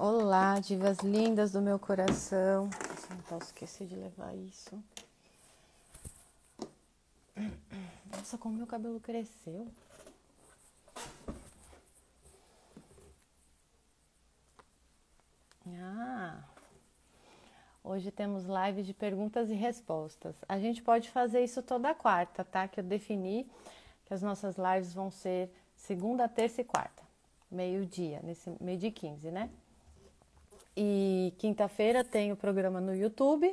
Olá, divas lindas do meu coração. Nossa, não posso esquecer de levar isso. Nossa, como meu cabelo cresceu. Ah, hoje temos live de perguntas e respostas. A gente pode fazer isso toda quarta, tá? Que eu defini que as nossas lives vão ser segunda, terça e quarta, meio-dia, nesse meio de 15, né? E quinta-feira tem o programa no YouTube,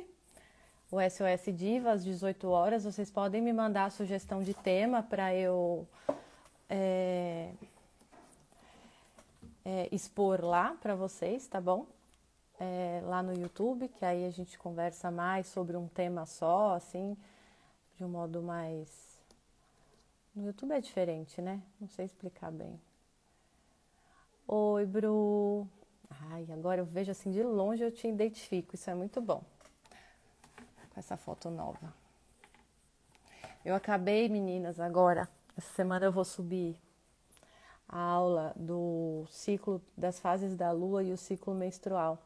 o SOS Diva, às 18 horas. Vocês podem me mandar sugestão de tema para eu é, é, expor lá para vocês, tá bom? É, lá no YouTube, que aí a gente conversa mais sobre um tema só, assim, de um modo mais. No YouTube é diferente, né? Não sei explicar bem. Oi, Bru. Ai, agora eu vejo assim de longe eu te identifico, isso é muito bom. Com essa foto nova. Eu acabei, meninas, agora. Essa semana eu vou subir a aula do ciclo das fases da lua e o ciclo menstrual.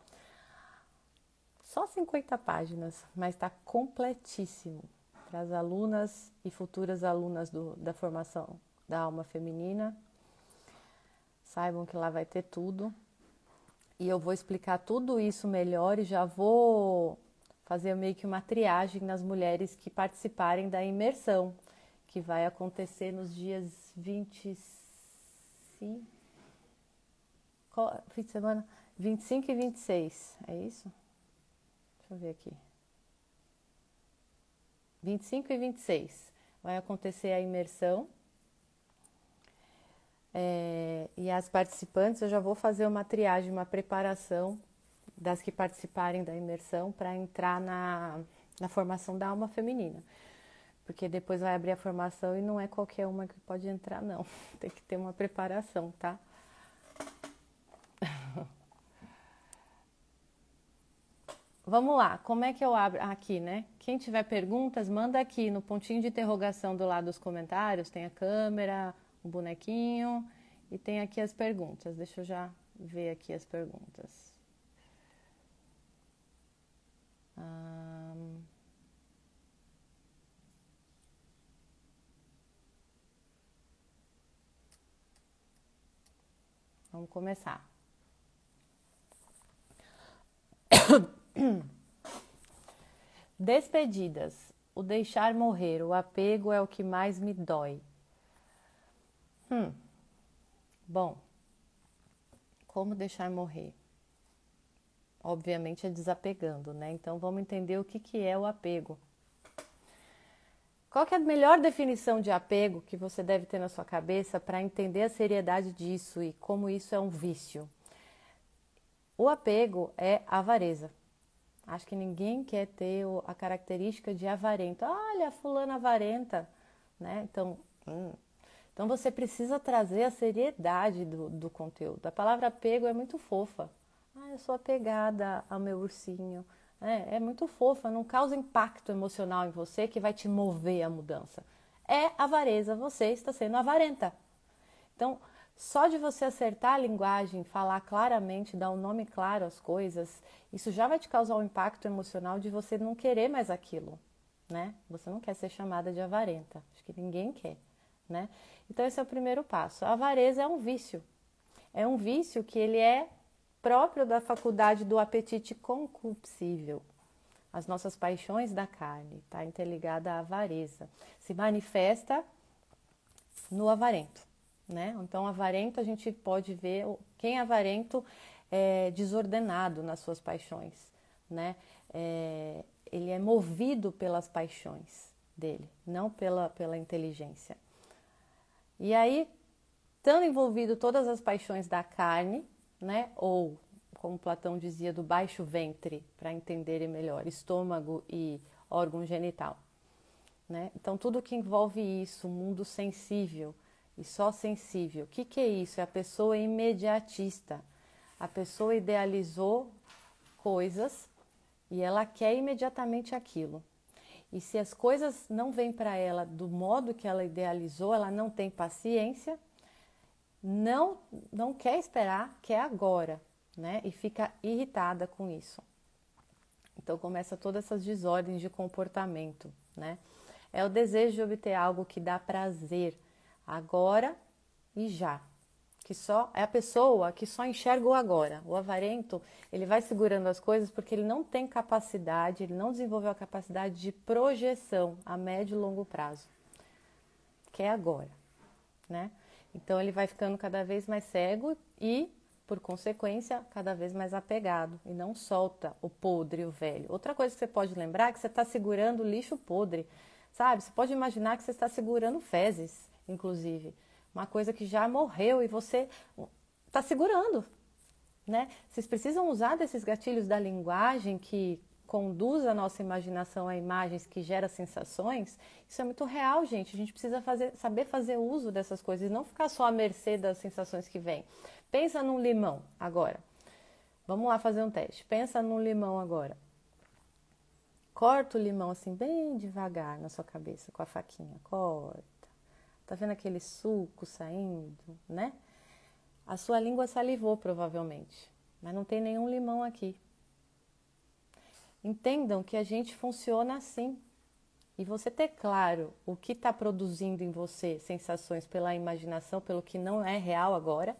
Só 50 páginas, mas está completíssimo para as alunas e futuras alunas do, da formação da alma feminina. Saibam que lá vai ter tudo e eu vou explicar tudo isso melhor e já vou fazer meio que uma triagem nas mulheres que participarem da imersão, que vai acontecer nos dias 25 fim de semana 25 e 26, é isso? Deixa eu ver aqui. 25 e 26 vai acontecer a imersão é, e as participantes, eu já vou fazer uma triagem, uma preparação das que participarem da imersão para entrar na, na formação da alma feminina. Porque depois vai abrir a formação e não é qualquer uma que pode entrar, não. Tem que ter uma preparação, tá? Vamos lá, como é que eu abro aqui, né? Quem tiver perguntas, manda aqui no pontinho de interrogação do lado dos comentários, tem a câmera, o bonequinho e tem aqui as perguntas. Deixa eu já ver aqui as perguntas. Um... Vamos começar. Despedidas. O deixar morrer, o apego é o que mais me dói. Hum, bom, como deixar morrer? Obviamente é desapegando, né? Então vamos entender o que, que é o apego. Qual é a melhor definição de apego que você deve ter na sua cabeça para entender a seriedade disso e como isso é um vício? O apego é avareza. Acho que ninguém quer ter a característica de avarento. Olha, fulana avarenta, né? Então, hum, então você precisa trazer a seriedade do, do conteúdo. A palavra apego é muito fofa. Ah, eu sou apegada ao meu ursinho. É, é muito fofa, não causa impacto emocional em você que vai te mover a mudança. É avareza, você está sendo avarenta. Então, só de você acertar a linguagem, falar claramente, dar um nome claro às coisas, isso já vai te causar um impacto emocional de você não querer mais aquilo, né? Você não quer ser chamada de avarenta. Acho que ninguém quer, né? Então esse é o primeiro passo. A avareza é um vício. É um vício que ele é próprio da faculdade do apetite concupiscível. As nossas paixões da carne, está interligada à avareza. Se manifesta no avarento, né? Então, avarento a gente pode ver quem é avarento é desordenado nas suas paixões, né? É, ele é movido pelas paixões dele, não pela, pela inteligência. E aí, estando envolvido todas as paixões da carne, né? Ou, como Platão dizia, do baixo ventre, para entenderem melhor, estômago e órgão genital. Né? Então, tudo que envolve isso, mundo sensível e só sensível. O que, que é isso? É a pessoa imediatista. A pessoa idealizou coisas e ela quer imediatamente aquilo. E se as coisas não vêm para ela do modo que ela idealizou, ela não tem paciência, não não quer esperar, quer agora. né? E fica irritada com isso. Então começa todas essas desordens de comportamento, né? É o desejo de obter algo que dá prazer agora e já. Que só é a pessoa que só enxerga o agora. O avarento, ele vai segurando as coisas porque ele não tem capacidade, ele não desenvolveu a capacidade de projeção a médio e longo prazo. Que é agora, né? Então ele vai ficando cada vez mais cego e por consequência, cada vez mais apegado e não solta o podre, o velho. Outra coisa que você pode lembrar é que você está segurando lixo podre, sabe? Você pode imaginar que você está segurando fezes, inclusive, uma coisa que já morreu e você está segurando, né? Vocês precisam usar desses gatilhos da linguagem que conduz a nossa imaginação a imagens que geram sensações, isso é muito real, gente. A gente precisa fazer, saber fazer uso dessas coisas e não ficar só à mercê das sensações que vêm. Pensa num limão agora. Vamos lá fazer um teste. Pensa num limão agora. Corta o limão assim bem devagar na sua cabeça com a faquinha. Corta. Tá vendo aquele suco saindo, né? A sua língua salivou provavelmente, mas não tem nenhum limão aqui. Entendam que a gente funciona assim. E você ter claro o que está produzindo em você sensações pela imaginação, pelo que não é real agora,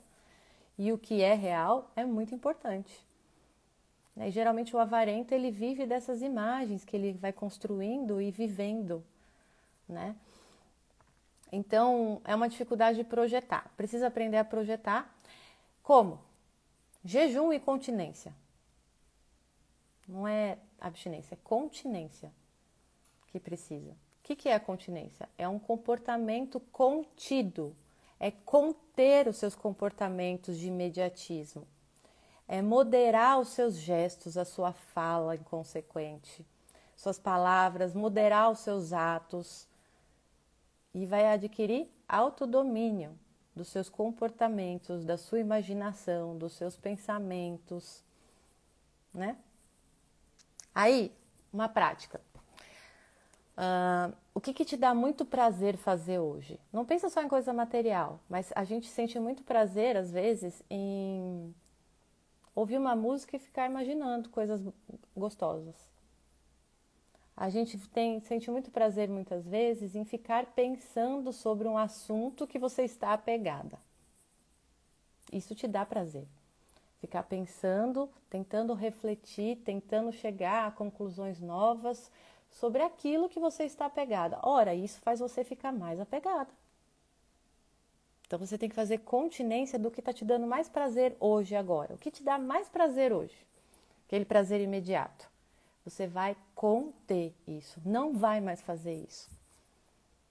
e o que é real é muito importante. E geralmente o avarento ele vive dessas imagens que ele vai construindo e vivendo, né? Então é uma dificuldade de projetar. Precisa aprender a projetar como jejum e continência. Não é abstinência, é continência que precisa. O que é a continência? É um comportamento contido é conter os seus comportamentos de imediatismo, é moderar os seus gestos, a sua fala inconsequente, suas palavras, moderar os seus atos e vai adquirir autodomínio dos seus comportamentos, da sua imaginação, dos seus pensamentos, né? Aí, uma prática. Uh, o que, que, te dá muito prazer fazer hoje? Não pensa só em coisa material, mas a gente sente muito prazer, às vezes, em ouvir uma música e ficar imaginando coisas gostosas. A gente tem, sente muito prazer, muitas vezes, em ficar pensando sobre um assunto que você está apegada. Isso te dá prazer. Ficar pensando, tentando refletir, tentando chegar a conclusões novas sobre aquilo que você está apegada. Ora, isso faz você ficar mais apegada. Então você tem que fazer continência do que está te dando mais prazer hoje agora. O que te dá mais prazer hoje? Aquele prazer imediato. Você vai conter isso. Não vai mais fazer isso.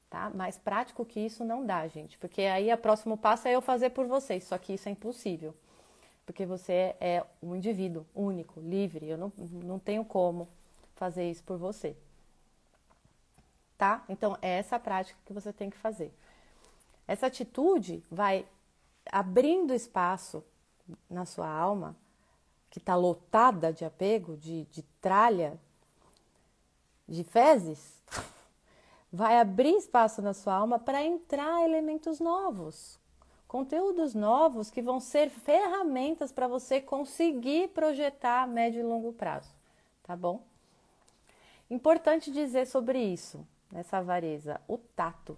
Tá? Mais prático que isso não dá, gente. Porque aí o próximo passo é eu fazer por vocês. Só que isso é impossível. Porque você é um indivíduo único, livre. Eu não, não tenho como fazer isso por você tá? Então, é essa prática que você tem que fazer. Essa atitude vai abrindo espaço na sua alma, que está lotada de apego, de, de tralha, de fezes, vai abrir espaço na sua alma para entrar elementos novos, conteúdos novos que vão ser ferramentas para você conseguir projetar a médio e longo prazo, tá bom? Importante dizer sobre isso nessa avareza? O tato.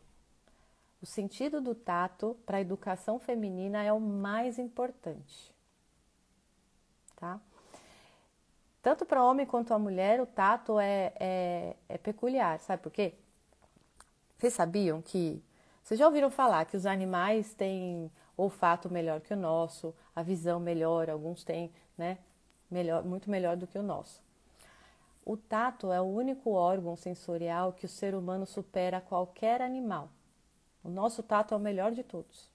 O sentido do tato para a educação feminina é o mais importante. Tá? Tanto para homem quanto a mulher, o tato é, é, é peculiar, sabe por quê? Vocês sabiam que. Vocês já ouviram falar que os animais têm olfato melhor que o nosso, a visão melhor, alguns têm, né? Melhor, muito melhor do que o nosso. O tato é o único órgão sensorial que o ser humano supera qualquer animal. O nosso tato é o melhor de todos.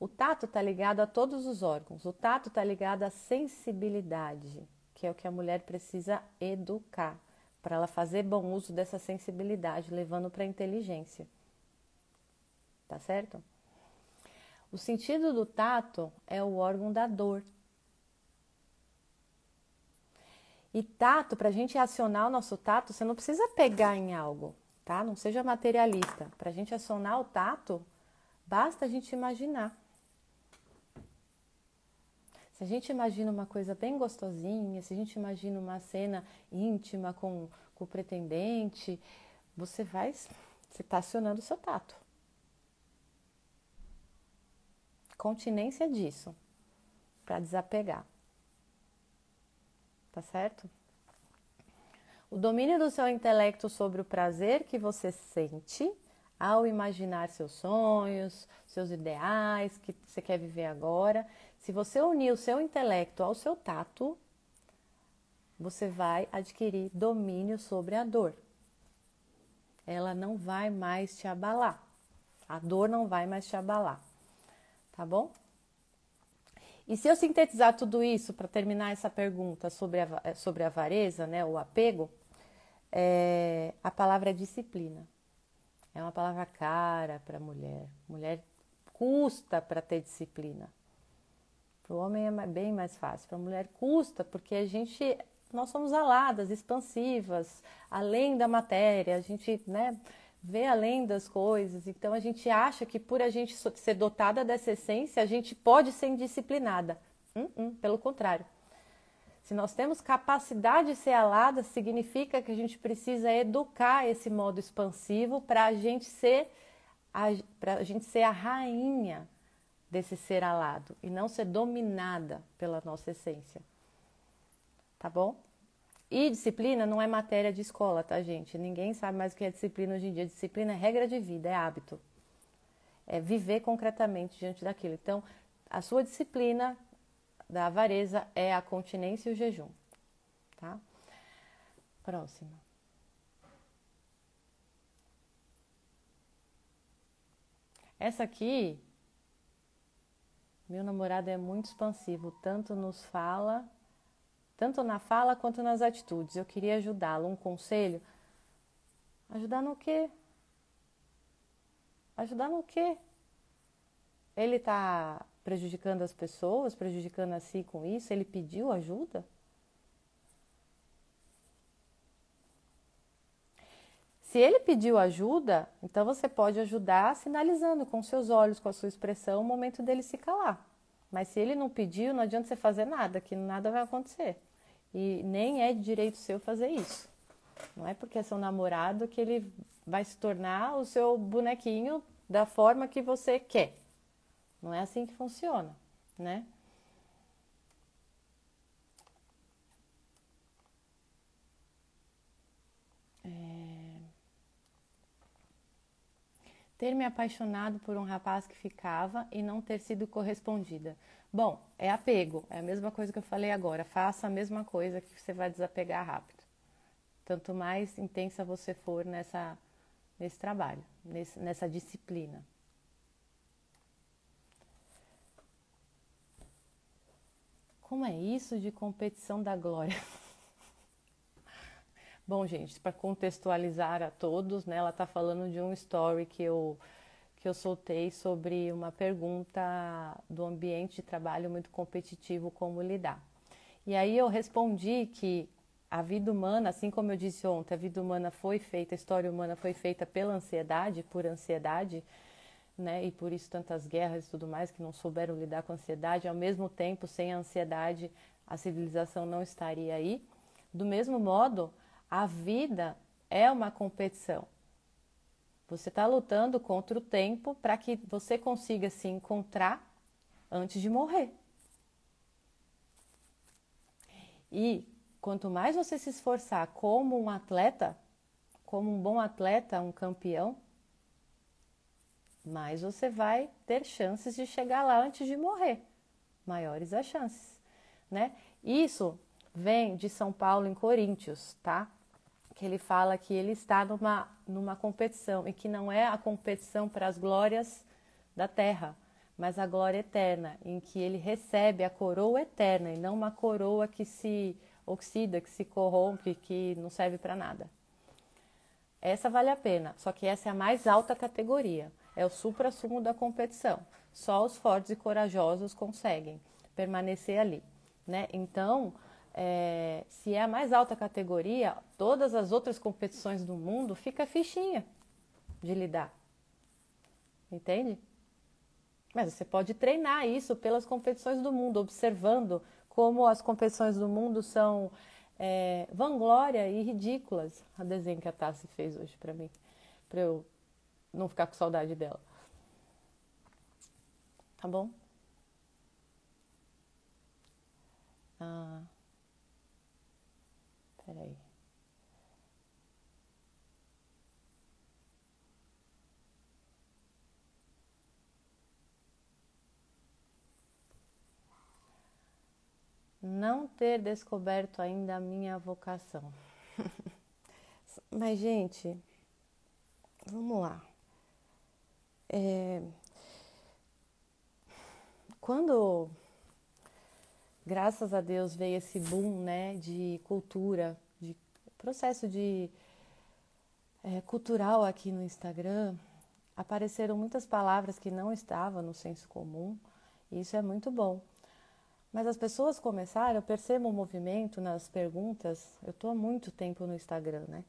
O tato está ligado a todos os órgãos. O tato está ligado à sensibilidade, que é o que a mulher precisa educar para ela fazer bom uso dessa sensibilidade, levando para a inteligência. Tá certo? O sentido do tato é o órgão da dor, E tato, para a gente acionar o nosso tato, você não precisa pegar em algo, tá? Não seja materialista. Para a gente acionar o tato, basta a gente imaginar. Se a gente imagina uma coisa bem gostosinha, se a gente imagina uma cena íntima com, com o pretendente, você vai, você está acionando o seu tato. Continência disso, para desapegar. Tá certo? O domínio do seu intelecto sobre o prazer que você sente ao imaginar seus sonhos, seus ideais que você quer viver agora. Se você unir o seu intelecto ao seu tato, você vai adquirir domínio sobre a dor. Ela não vai mais te abalar. A dor não vai mais te abalar. Tá bom? E se eu sintetizar tudo isso para terminar essa pergunta sobre a, sobre a avareza, né, o apego, é, a palavra é disciplina. É uma palavra cara para mulher. Mulher custa para ter disciplina. Para o homem é bem mais fácil. Para a mulher custa porque a gente, nós somos aladas, expansivas, além da matéria. A gente, né, vê além das coisas. Então a gente acha que por a gente ser dotada dessa essência, a gente pode ser indisciplinada. Hum, hum, pelo contrário. Se nós temos capacidade de ser alada, significa que a gente precisa educar esse modo expansivo para a gente ser para a gente ser a rainha desse ser alado e não ser dominada pela nossa essência. Tá bom? E disciplina não é matéria de escola, tá, gente? Ninguém sabe mais o que é disciplina hoje em dia. Disciplina é regra de vida, é hábito. É viver concretamente diante daquilo. Então, a sua disciplina da avareza é a continência e o jejum. Tá? Próxima. Essa aqui, meu namorado é muito expansivo, tanto nos fala, tanto na fala quanto nas atitudes. Eu queria ajudá-lo. Um conselho? Ajudar no quê? Ajudar no quê? Ele está prejudicando as pessoas, prejudicando a si com isso? Ele pediu ajuda? Se ele pediu ajuda, então você pode ajudar sinalizando com seus olhos, com a sua expressão, o momento dele se calar. Mas se ele não pediu, não adianta você fazer nada, que nada vai acontecer. E nem é de direito seu fazer isso. Não é porque é seu namorado que ele vai se tornar o seu bonequinho da forma que você quer. Não é assim que funciona, né? Ter me apaixonado por um rapaz que ficava e não ter sido correspondida. Bom, é apego, é a mesma coisa que eu falei agora. Faça a mesma coisa que você vai desapegar rápido. Tanto mais intensa você for nessa, nesse trabalho, nesse, nessa disciplina. Como é isso de competição da glória? Bom, gente, para contextualizar a todos, né, ela está falando de um story que eu, que eu soltei sobre uma pergunta do ambiente de trabalho muito competitivo, como lidar. E aí eu respondi que a vida humana, assim como eu disse ontem, a vida humana foi feita, a história humana foi feita pela ansiedade, por ansiedade, né? E por isso tantas guerras e tudo mais que não souberam lidar com a ansiedade. Ao mesmo tempo, sem a ansiedade, a civilização não estaria aí. Do mesmo modo, a vida é uma competição. Você está lutando contra o tempo para que você consiga se encontrar antes de morrer. E quanto mais você se esforçar como um atleta, como um bom atleta, um campeão, mais você vai ter chances de chegar lá antes de morrer. Maiores as chances, né? Isso vem de São Paulo em Coríntios, tá? Que ele fala que ele está numa, numa competição e que não é a competição para as glórias da terra, mas a glória eterna, em que ele recebe a coroa eterna e não uma coroa que se oxida, que se corrompe, que não serve para nada. Essa vale a pena, só que essa é a mais alta categoria é o supra-sumo da competição. Só os fortes e corajosos conseguem permanecer ali. Né? Então, é, se é a mais alta categoria, todas as outras competições do mundo fica fichinha de lidar. Entende? Mas você pode treinar isso pelas competições do mundo, observando como as competições do mundo são é, vanglória e ridículas. A desenho que a Tassi fez hoje para mim, para eu não ficar com saudade dela. Tá bom? Ah, peraí. não ter descoberto ainda a minha vocação. Mas, gente, vamos lá. É... Quando, graças a Deus, veio esse boom né, de cultura, de processo de é, cultural aqui no Instagram, apareceram muitas palavras que não estavam no senso comum, e isso é muito bom. Mas as pessoas começaram, eu percebo um movimento nas perguntas, eu estou há muito tempo no Instagram, né?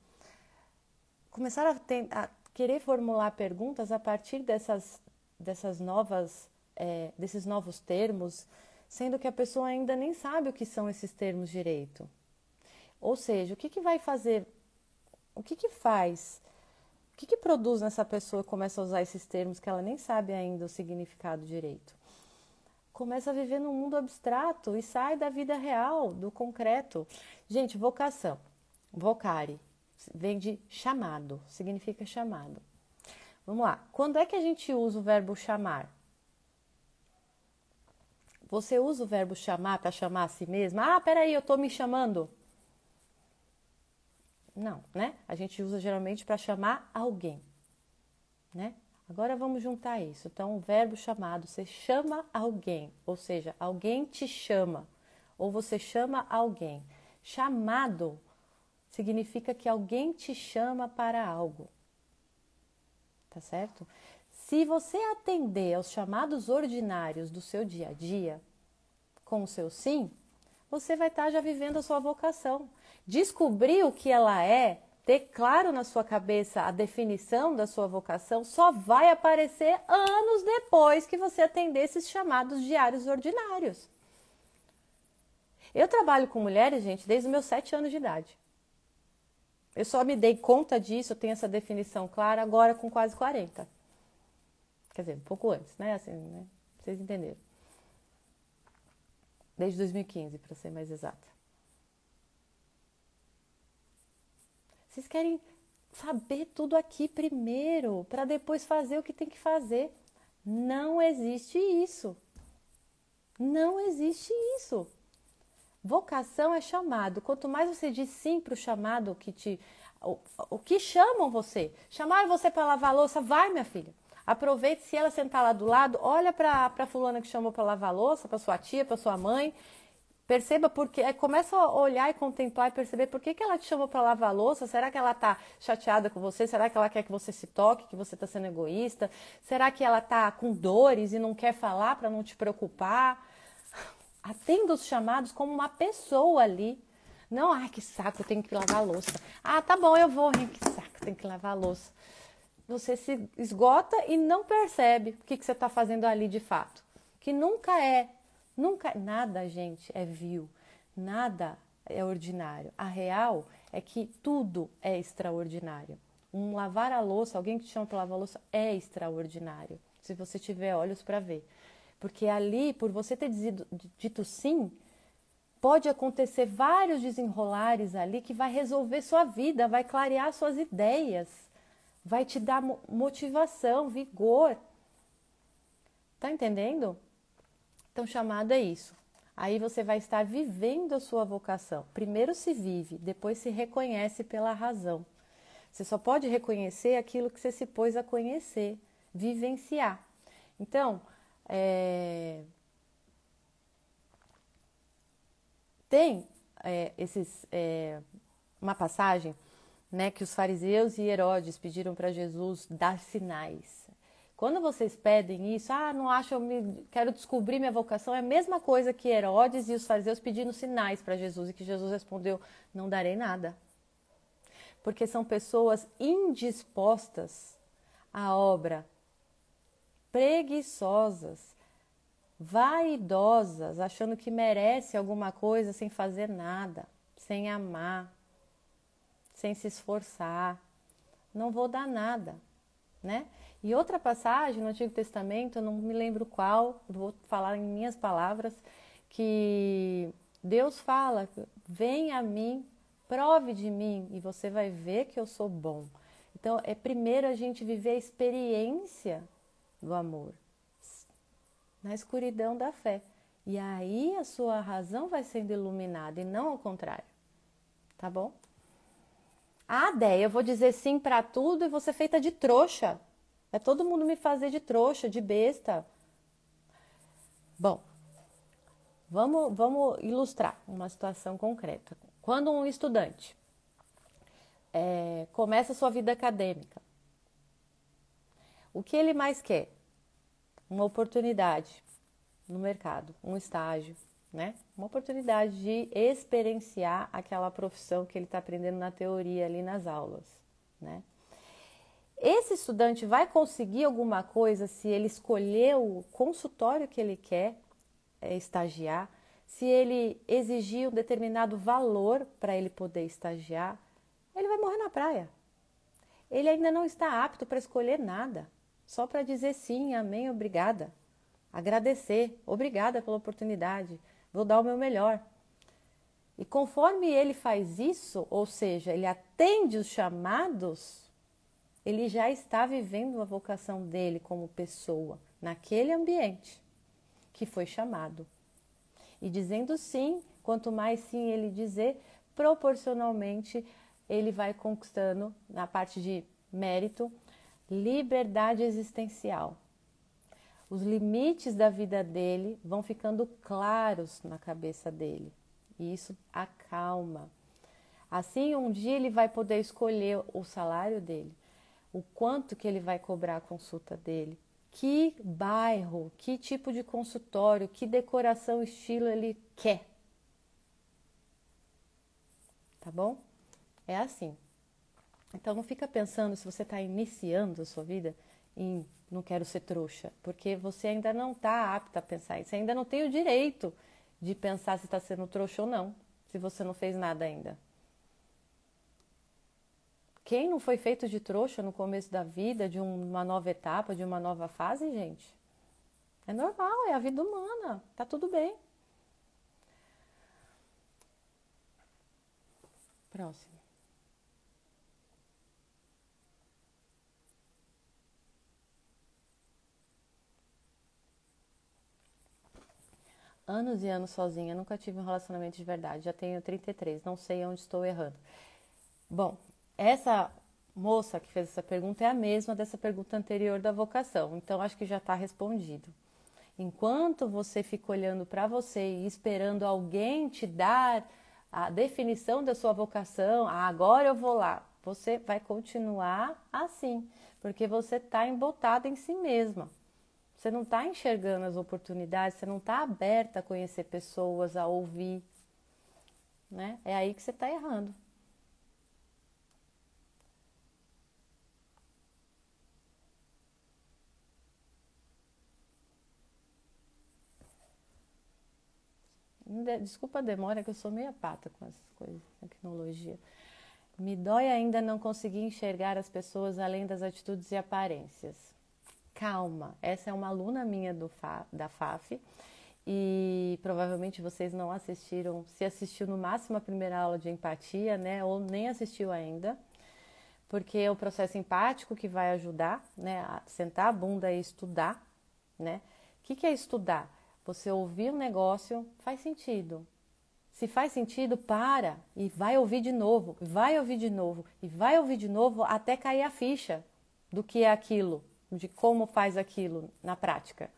Começaram a, a querer formular perguntas a partir dessas, dessas novas, é, desses novos termos, sendo que a pessoa ainda nem sabe o que são esses termos direito. Ou seja, o que, que vai fazer, o que, que faz, o que, que produz nessa pessoa que começa a usar esses termos que ela nem sabe ainda o significado direito? começa a viver num mundo abstrato e sai da vida real, do concreto. Gente, vocação, vocare, vem de chamado, significa chamado. Vamos lá, quando é que a gente usa o verbo chamar? Você usa o verbo chamar para chamar a si mesma? Ah, peraí, eu estou me chamando. Não, né? A gente usa geralmente para chamar alguém, né? Agora vamos juntar isso. Então, o verbo chamado, você chama alguém, ou seja, alguém te chama, ou você chama alguém. Chamado significa que alguém te chama para algo. Tá certo? Se você atender aos chamados ordinários do seu dia a dia, com o seu sim, você vai estar já vivendo a sua vocação. Descobrir o que ela é ter claro na sua cabeça a definição da sua vocação só vai aparecer anos depois que você atender esses chamados diários ordinários. Eu trabalho com mulheres, gente, desde os meus sete anos de idade. Eu só me dei conta disso, eu tenho essa definição clara agora com quase 40. Quer dizer, um pouco antes, né? Assim, né? Vocês entenderam. Desde 2015, para ser mais exata. Vocês querem saber tudo aqui primeiro, para depois fazer o que tem que fazer. Não existe isso. Não existe isso. Vocação é chamado. Quanto mais você diz sim para o chamado que te. O, o que chamam você? Chamaram você para lavar louça? Vai, minha filha. Aproveite, se ela sentar lá do lado, olha para a fulana que chamou para lavar louça, para sua tia, para sua mãe, Perceba porque é, começa a olhar e contemplar e perceber por que, que ela te chamou para lavar louça. Será que ela está chateada com você? Será que ela quer que você se toque, que você está sendo egoísta? Será que ela está com dores e não quer falar para não te preocupar? Atenda os chamados como uma pessoa ali. Não, ai que saco, eu tenho que lavar louça. Ah, tá bom, eu vou. Ai, que saco, tenho que lavar louça. Você se esgota e não percebe o que, que você está fazendo ali de fato. Que nunca é Nunca, nada, gente, é vil, nada é ordinário. A real é que tudo é extraordinário. Um lavar a louça, alguém que te chama para lavar a louça, é extraordinário, se você tiver olhos para ver. Porque ali, por você ter dito, dito sim, pode acontecer vários desenrolares ali que vai resolver sua vida, vai clarear suas ideias, vai te dar motivação, vigor. Tá entendendo? Então, chamado é isso. Aí você vai estar vivendo a sua vocação. Primeiro se vive, depois se reconhece pela razão. Você só pode reconhecer aquilo que você se pôs a conhecer, vivenciar. Então, é... tem é, esses, é, uma passagem né, que os fariseus e Herodes pediram para Jesus dar sinais. Quando vocês pedem isso, ah, não acho, eu me, quero descobrir minha vocação, é a mesma coisa que Herodes e os fariseus pedindo sinais para Jesus e que Jesus respondeu: não darei nada. Porque são pessoas indispostas à obra preguiçosas, vaidosas, achando que merece alguma coisa sem fazer nada, sem amar, sem se esforçar. Não vou dar nada, né? E outra passagem no Antigo Testamento, eu não me lembro qual, vou falar em minhas palavras, que Deus fala: vem a mim, prove de mim e você vai ver que eu sou bom. Então, é primeiro a gente viver a experiência do amor na escuridão da fé. E aí a sua razão vai sendo iluminada e não ao contrário. Tá bom? Ah, Déia, eu vou dizer sim para tudo e você feita de trouxa. É todo mundo me fazer de trouxa, de besta. Bom, vamos, vamos ilustrar uma situação concreta. Quando um estudante é, começa sua vida acadêmica, o que ele mais quer? Uma oportunidade no mercado, um estágio, né? Uma oportunidade de experienciar aquela profissão que ele está aprendendo na teoria ali nas aulas, né? Esse estudante vai conseguir alguma coisa se ele escolher o consultório que ele quer é, estagiar, se ele exigir um determinado valor para ele poder estagiar, ele vai morrer na praia. Ele ainda não está apto para escolher nada, só para dizer sim, amém, obrigada. Agradecer, obrigada pela oportunidade, vou dar o meu melhor. E conforme ele faz isso, ou seja, ele atende os chamados ele já está vivendo a vocação dele como pessoa naquele ambiente que foi chamado. E dizendo sim, quanto mais sim ele dizer, proporcionalmente ele vai conquistando, na parte de mérito, liberdade existencial. Os limites da vida dele vão ficando claros na cabeça dele. E isso acalma. Assim, um dia ele vai poder escolher o salário dele o quanto que ele vai cobrar a consulta dele, que bairro, que tipo de consultório, que decoração, estilo ele quer. Tá bom? É assim. Então não fica pensando se você está iniciando a sua vida em não quero ser trouxa, porque você ainda não está apta a pensar isso, você ainda não tem o direito de pensar se está sendo trouxa ou não, se você não fez nada ainda. Quem não foi feito de trouxa no começo da vida, de uma nova etapa, de uma nova fase, gente? É normal, é a vida humana, tá tudo bem. Próximo. Anos e anos sozinha, nunca tive um relacionamento de verdade. Já tenho 33, não sei onde estou errando. Bom, essa moça que fez essa pergunta é a mesma dessa pergunta anterior da vocação, então acho que já está respondido. Enquanto você fica olhando para você e esperando alguém te dar a definição da sua vocação, ah, agora eu vou lá, você vai continuar assim, porque você está embotada em si mesma. Você não está enxergando as oportunidades, você não está aberta a conhecer pessoas, a ouvir. Né? É aí que você está errando. Desculpa a demora, que eu sou meia pata com essas coisas, tecnologia. Me dói ainda não conseguir enxergar as pessoas além das atitudes e aparências. Calma, essa é uma aluna minha FA, da FAF e provavelmente vocês não assistiram, se assistiu no máximo a primeira aula de empatia, né, ou nem assistiu ainda, porque é o processo empático que vai ajudar, né, a sentar a bunda e estudar, né? O que, que é estudar? Você ouvir um negócio faz sentido. Se faz sentido, para e vai ouvir de novo, vai ouvir de novo e vai ouvir de novo até cair a ficha do que é aquilo, de como faz aquilo na prática.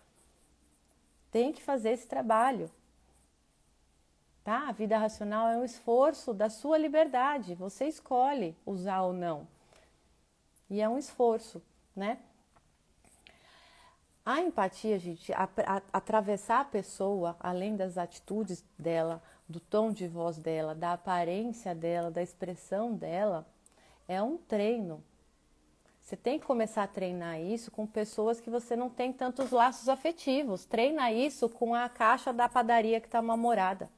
Tem que fazer esse trabalho. Tá? A vida racional é um esforço da sua liberdade. Você escolhe usar ou não. E é um esforço, né? A empatia, gente, a, a, atravessar a pessoa, além das atitudes dela, do tom de voz dela, da aparência dela, da expressão dela, é um treino. Você tem que começar a treinar isso com pessoas que você não tem tantos laços afetivos. Treina isso com a caixa da padaria que está mal-humorada.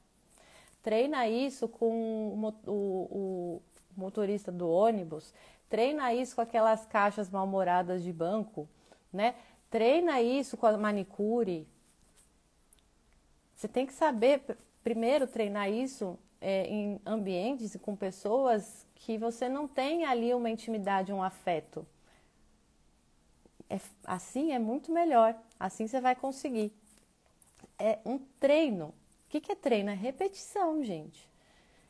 Treina isso com o, o, o motorista do ônibus. Treina isso com aquelas caixas mal-humoradas de banco, né? Treina isso com a manicure. Você tem que saber primeiro treinar isso é, em ambientes e com pessoas que você não tem ali uma intimidade, um afeto. É, assim é muito melhor, assim você vai conseguir. É um treino. O que, que é treino? É repetição, gente.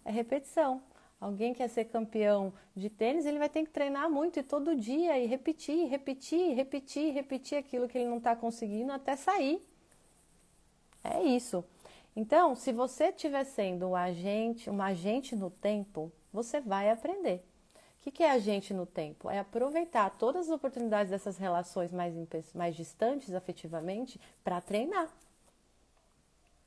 É repetição. Alguém quer ser campeão de tênis, ele vai ter que treinar muito e todo dia e repetir, repetir, repetir, repetir aquilo que ele não está conseguindo até sair. É isso. Então, se você estiver sendo um agente, um agente no tempo, você vai aprender. O que é agente no tempo? É aproveitar todas as oportunidades dessas relações mais, mais distantes afetivamente para treinar.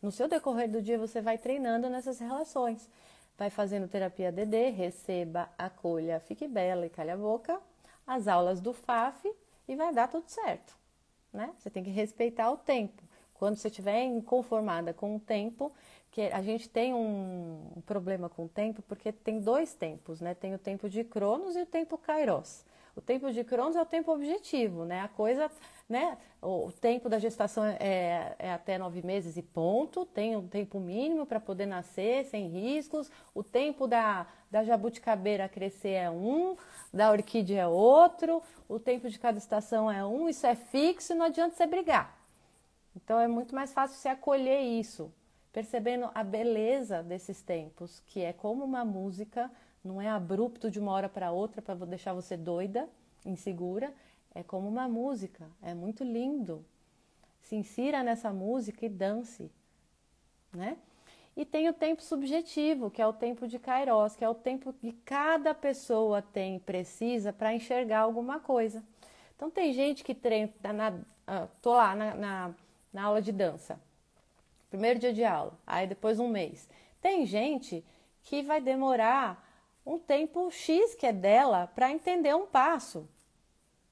No seu decorrer do dia, você vai treinando nessas relações. Vai fazendo terapia DD, receba, acolha, fique bela e calha a boca, as aulas do FAF e vai dar tudo certo. Né? Você tem que respeitar o tempo. Quando você estiver inconformada com o tempo, que a gente tem um, problema com o tempo, porque tem dois tempos, né? Tem o tempo de Cronos e o tempo Kairos. O tempo de Cronos é o tempo objetivo, né? A coisa, né? O tempo da gestação é, é até nove meses e ponto. Tem um tempo mínimo para poder nascer sem riscos. O tempo da, da jabuticabeira crescer é um, da orquídea é outro. O tempo de cada estação é um. Isso é fixo e não adianta você brigar. Então é muito mais fácil você acolher isso percebendo a beleza desses tempos, que é como uma música, não é abrupto de uma hora para outra para deixar você doida, insegura, é como uma música, é muito lindo. Se insira nessa música e dance, né? E tem o tempo subjetivo, que é o tempo de Kairos, que é o tempo que cada pessoa tem precisa para enxergar alguma coisa. Então tem gente que treina, na, uh, tô lá na, na, na aula de dança primeiro dia de aula, aí depois um mês. Tem gente que vai demorar um tempo X que é dela para entender um passo,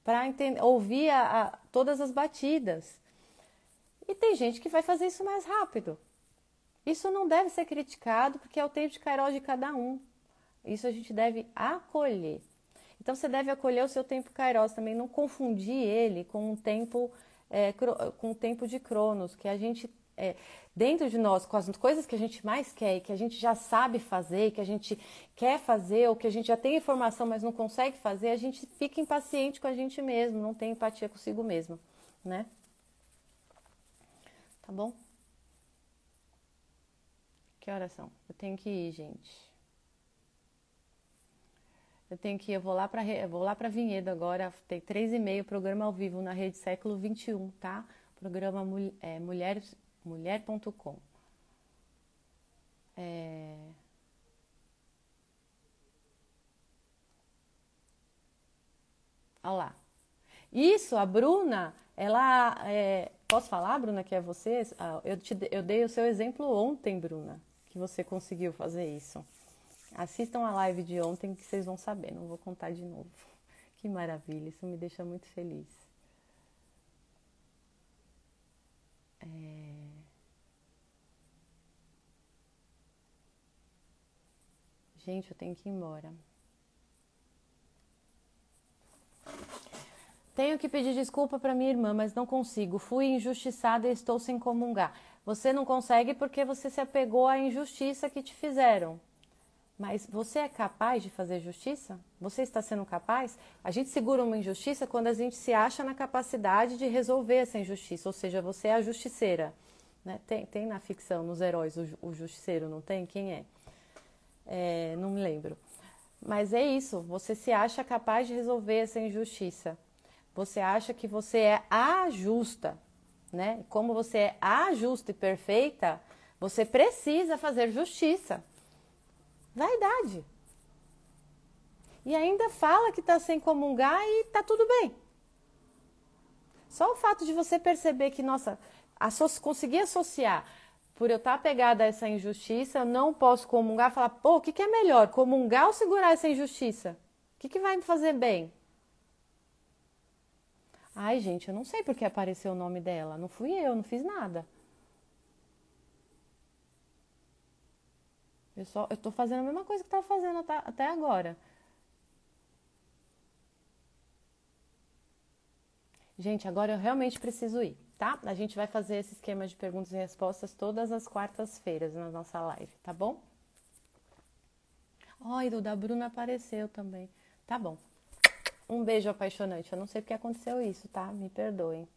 para ouvir a, a, todas as batidas. E tem gente que vai fazer isso mais rápido. Isso não deve ser criticado porque é o tempo de Kairos de cada um. Isso a gente deve acolher. Então você deve acolher o seu tempo Kairos também, não confundir ele com um tempo é, com o tempo de Cronos, que a gente é, dentro de nós, com as coisas que a gente mais quer, que a gente já sabe fazer, que a gente quer fazer, ou que a gente já tem informação, mas não consegue fazer, a gente fica impaciente com a gente mesmo, não tem empatia consigo mesmo, né? Tá bom? Que horas são? Eu tenho que ir, gente. Eu tenho que eu vou lá para vou lá para Vinhedo agora, tem três e meio, programa ao vivo na rede século 21, tá? Programa é, Mulheres mulher.com. É... Olha lá. Isso, a Bruna, ela. É... Posso falar, Bruna, que é você? Ah, eu, te, eu dei o seu exemplo ontem, Bruna, que você conseguiu fazer isso. Assistam a live de ontem que vocês vão saber, não vou contar de novo. Que maravilha, isso me deixa muito feliz. É... Gente, eu tenho que ir embora. Tenho que pedir desculpa para minha irmã, mas não consigo. Fui injustiçada e estou sem comungar. Você não consegue porque você se apegou à injustiça que te fizeram. Mas você é capaz de fazer justiça? Você está sendo capaz? A gente segura uma injustiça quando a gente se acha na capacidade de resolver essa injustiça, ou seja, você é a justiceira. Né? Tem, tem na ficção, nos heróis, o, o justiceiro, não tem? Quem é? é? Não me lembro. Mas é isso, você se acha capaz de resolver essa injustiça. Você acha que você é a justa, né? Como você é a justa e perfeita, você precisa fazer justiça. Vaidade. E ainda fala que está sem comungar e está tudo bem. Só o fato de você perceber que, nossa, conseguir associar, por eu estar tá apegada a essa injustiça, eu não posso comungar, falar, pô, o que, que é melhor, comungar ou segurar essa injustiça? O que, que vai me fazer bem? Ai, gente, eu não sei porque apareceu o nome dela. Não fui eu, não fiz nada. Eu só eu tô fazendo a mesma coisa que tava fazendo até agora. Gente, agora eu realmente preciso ir, tá? A gente vai fazer esse esquema de perguntas e respostas todas as quartas-feiras na nossa live, tá bom? Oi, o da Bruna apareceu também. Tá bom. Um beijo apaixonante. Eu não sei porque aconteceu isso, tá? Me perdoem.